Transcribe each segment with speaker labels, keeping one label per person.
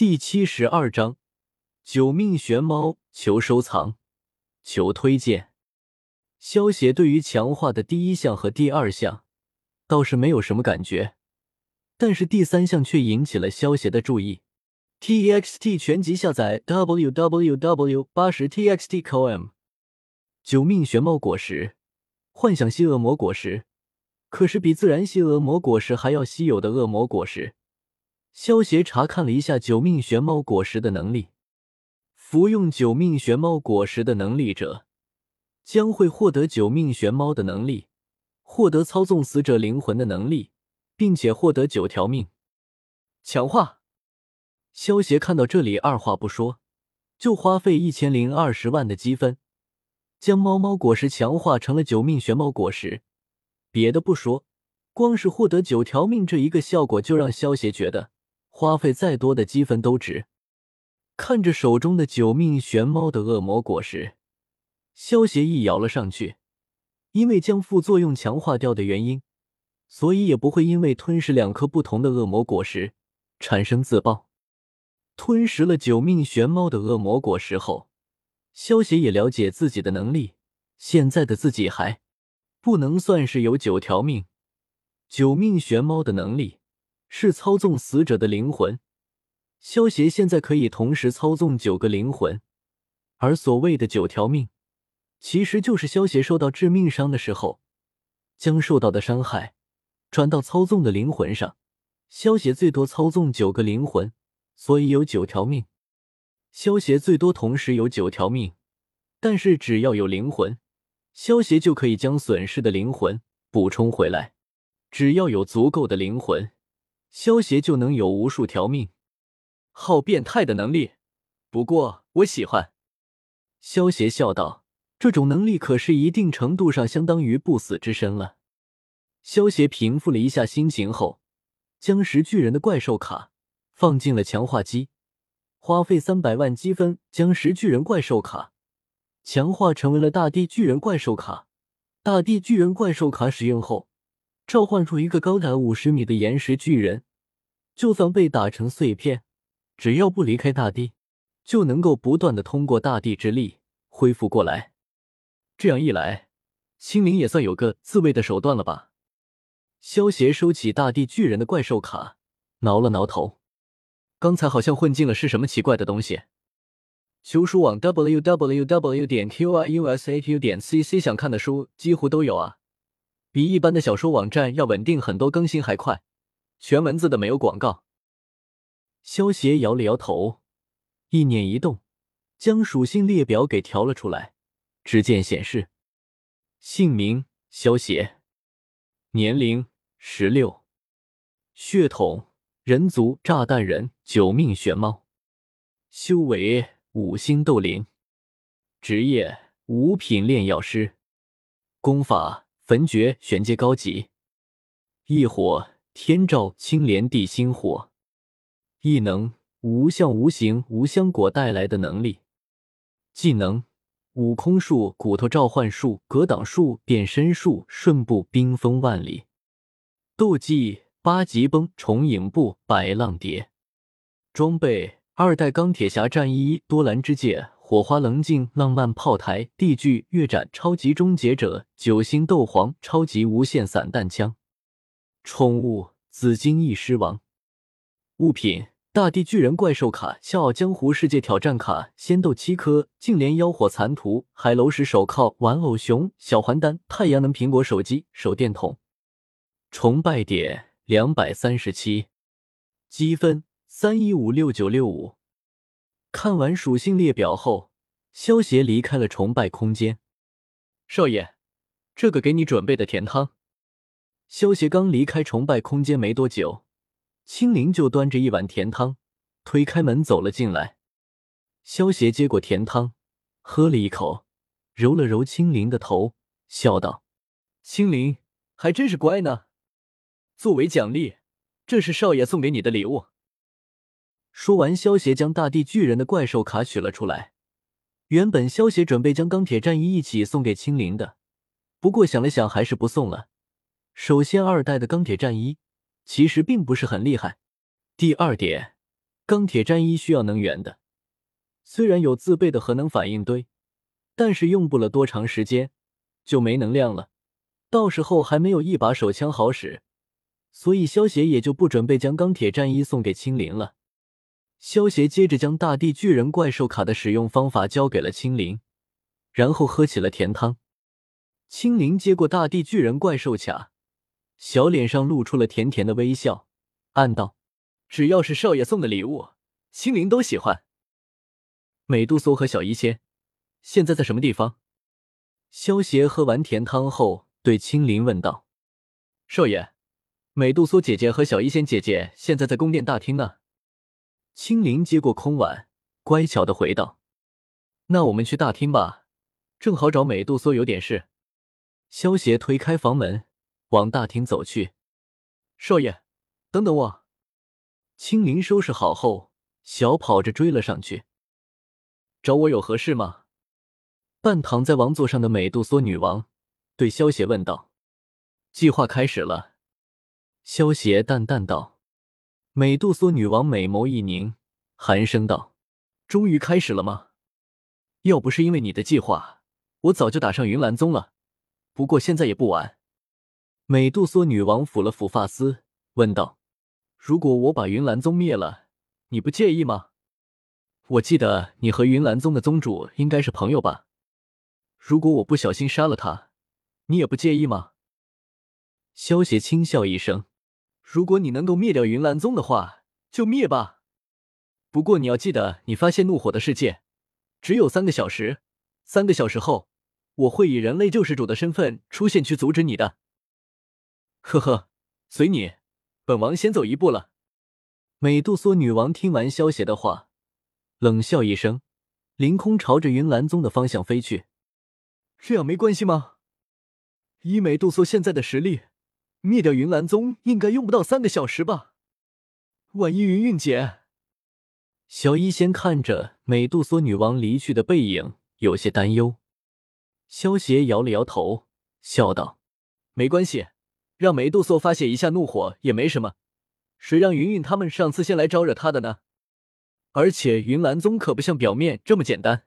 Speaker 1: 第七十二章：九命玄猫，求收藏，求推荐。萧协对于强化的第一项和第二项倒是没有什么感觉，但是第三项却引起了萧协的注意。txt 全集下载：www 八十 txt.com。九命玄猫果实，幻想系恶魔果实，可是比自然系恶魔果实还要稀有的恶魔果实。萧协查看了一下九命玄猫果实的能力，服用九命玄猫果实的能力者，将会获得九命玄猫的能力，获得操纵死者灵魂的能力，并且获得九条命。强化。萧协看到这里，二话不说，就花费一千零二十万的积分，将猫猫果实强化成了九命玄猫果实。别的不说，光是获得九条命这一个效果，就让萧协觉得。花费再多的积分都值。看着手中的九命玄猫的恶魔果实，萧协一咬了上去。因为将副作用强化掉的原因，所以也不会因为吞食两颗不同的恶魔果实产生自爆。吞食了九命玄猫的恶魔果实后，萧协也了解自己的能力。现在的自己还不能算是有九条命。九命玄猫的能力。是操纵死者的灵魂，萧协现在可以同时操纵九个灵魂，而所谓的九条命，其实就是萧协受到致命伤的时候，将受到的伤害转到操纵的灵魂上。萧协最多操纵九个灵魂，所以有九条命。萧协最多同时有九条命，但是只要有灵魂，萧协就可以将损失的灵魂补充回来。只要有足够的灵魂。萧协就能有无数条命，好变态的能力。不过我喜欢。萧协笑道：“这种能力可是一定程度上相当于不死之身了。”萧协平复了一下心情后，将石巨人的怪兽卡放进了强化机，花费三百万积分将石巨人怪兽卡强化成为了大地巨人怪兽卡。大地巨人怪兽卡使用后。召唤出一个高达五十米的岩石巨人，就算被打成碎片，只要不离开大地，就能够不断的通过大地之力恢复过来。这样一来，青灵也算有个自卫的手段了吧？萧协收起大地巨人的怪兽卡，挠了挠头，刚才好像混进了是什么奇怪的东西。求书网 w w w 点 q i u s a u 点 c c 想看的书几乎都有啊。比一般的小说网站要稳定很多，更新还快，全文字的，没有广告。萧协摇了摇头，意念一动，将属性列表给调了出来。只见显示：姓名萧协，年龄十六，血统人族炸弹人，九命玄猫，修为五星斗灵，职业五品炼药师，功法。焚诀玄阶高级，异火天照青莲地心火，异能无相无形无香果带来的能力，技能悟空术骨头召唤术格挡术变身术瞬步冰封万里，斗技八级崩重影步百浪蝶，装备二代钢铁侠战衣多兰之戒。火花棱镜、浪漫炮台、地剧月斩、超级终结者、九星斗皇、超级无限散弹枪。宠物紫金翼狮王。物品：大地巨人怪兽卡、笑傲江湖世界挑战卡、仙豆七颗、净莲妖火残图、海楼石手铐、玩偶熊、小还丹、太阳能苹果手机、手电筒。崇拜点两百三十七，积分三一五六九六五。看完属性列表后，萧协离开了崇拜空间。少爷，这个给你准备的甜汤。萧协刚离开崇拜空间没多久，青灵就端着一碗甜汤，推开门走了进来。萧协接过甜汤，喝了一口，揉了揉青灵的头，笑道：“青灵还真是乖呢。作为奖励，这是少爷送给你的礼物。”说完，萧协将大地巨人的怪兽卡取了出来。原本萧协准备将钢铁战衣一起送给青灵的，不过想了想，还是不送了。首先，二代的钢铁战衣其实并不是很厉害。第二点，钢铁战衣需要能源的，虽然有自备的核能反应堆，但是用不了多长时间就没能量了，到时候还没有一把手枪好使，所以萧协也就不准备将钢铁战衣送给青灵了。萧协接着将大地巨人怪兽卡的使用方法交给了青灵，然后喝起了甜汤。青灵接过大地巨人怪兽卡，小脸上露出了甜甜的微笑，暗道：“只要是少爷送的礼物，青灵都喜欢。”美杜莎和小医仙现在在什么地方？萧协喝完甜汤后，对青灵问道：“少爷，美杜莎姐姐和小医仙姐姐现在在宫殿大厅呢。”青灵接过空碗，乖巧的回道：“那我们去大厅吧，正好找美杜莎有点事。”萧协推开房门，往大厅走去。少爷，等等我！青灵收拾好后，小跑着追了上去。找我有何事吗？半躺在王座上的美杜莎女王对萧邪问道。计划开始了。萧邪淡淡道。美杜莎女王美眸一凝，寒声道：“终于开始了吗？要不是因为你的计划，我早就打上云岚宗了。”不过现在也不晚。美杜莎女王抚了抚发丝，问道：“如果我把云岚宗灭了，你不介意吗？我记得你和云岚宗的宗主应该是朋友吧？如果我不小心杀了他，你也不介意吗？”萧协轻笑一声：“如果你能够灭掉云岚宗的话，就灭吧。不过你要记得，你发现怒火的世界只有三个小时，三个小时后。”我会以人类救世主的身份出现，去阻止你的。呵呵，随你，本王先走一步了。美杜莎女王听完萧协的话，冷笑一声，凌空朝着云岚宗的方向飞去。这样没关系吗？以美杜莎现在的实力，灭掉云岚宗应该用不到三个小时吧？万一云云姐……小医仙看着美杜莎女王离去的背影，有些担忧。萧协摇了摇头，笑道：“没关系，让梅杜莎发泄一下怒火也没什么。谁让云云他们上次先来招惹他的呢？而且云岚宗可不像表面这么简单。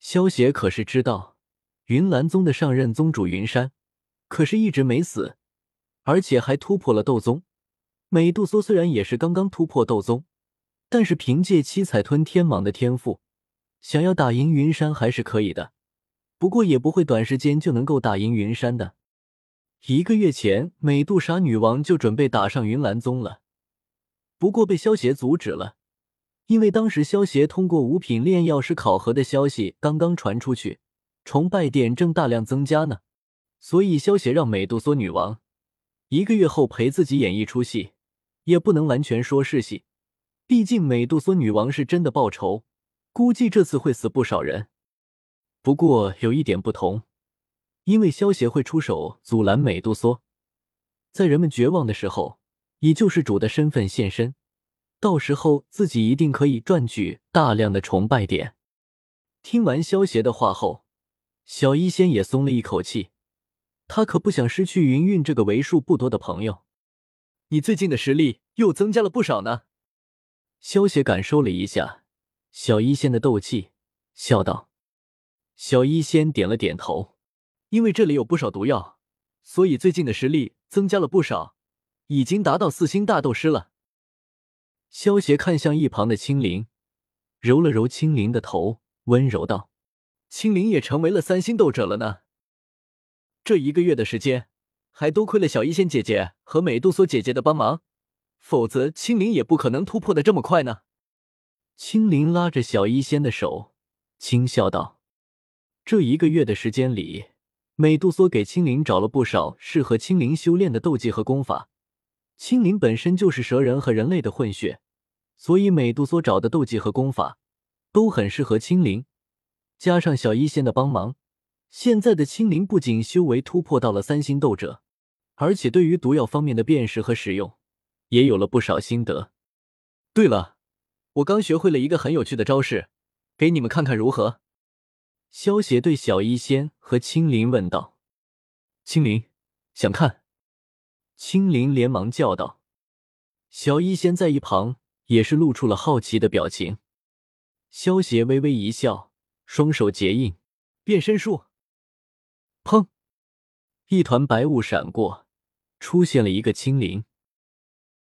Speaker 1: 萧协可是知道，云岚宗的上任宗主云山可是一直没死，而且还突破了斗宗。美杜莎虽然也是刚刚突破斗宗，但是凭借七彩吞天蟒的天赋，想要打赢云山还是可以的。”不过也不会短时间就能够打赢云山的。一个月前，美杜莎女王就准备打上云岚宗了，不过被萧协阻止了，因为当时萧协通过五品炼药师考核的消息刚刚传出去，崇拜点正大量增加呢，所以萧协让美杜莎女王一个月后陪自己演一出戏，也不能完全说是戏，毕竟美杜莎女王是真的报仇，估计这次会死不少人。不过有一点不同，因为萧协会出手阻拦美杜莎，在人们绝望的时候，以救世主的身份现身，到时候自己一定可以赚取大量的崇拜点。听完萧协的话后，小医仙也松了一口气，他可不想失去云云这个为数不多的朋友。你最近的实力又增加了不少呢。萧协感受了一下小医仙的斗气，笑道。小医仙点了点头，因为这里有不少毒药，所以最近的实力增加了不少，已经达到四星大斗师了。萧协看向一旁的青灵，揉了揉青灵的头，温柔道：“青灵也成为了三星斗者了呢。这一个月的时间，还多亏了小医仙姐姐和美杜莎姐姐的帮忙，否则青灵也不可能突破的这么快呢。”青灵拉着小医仙的手，轻笑道。这一个月的时间里，美杜莎给青灵找了不少适合青灵修炼的斗技和功法。青灵本身就是蛇人和人类的混血，所以美杜莎找的斗技和功法都很适合青灵。加上小医仙的帮忙，现在的青灵不仅修为突破到了三星斗者，而且对于毒药方面的辨识和使用也有了不少心得。对了，我刚学会了一个很有趣的招式，给你们看看如何？萧协对小医仙和青灵问道：“青灵，想看？”青灵连忙叫道。小医仙在一旁也是露出了好奇的表情。萧邪微微一笑，双手结印，变身术。砰！一团白雾闪过，出现了一个青灵。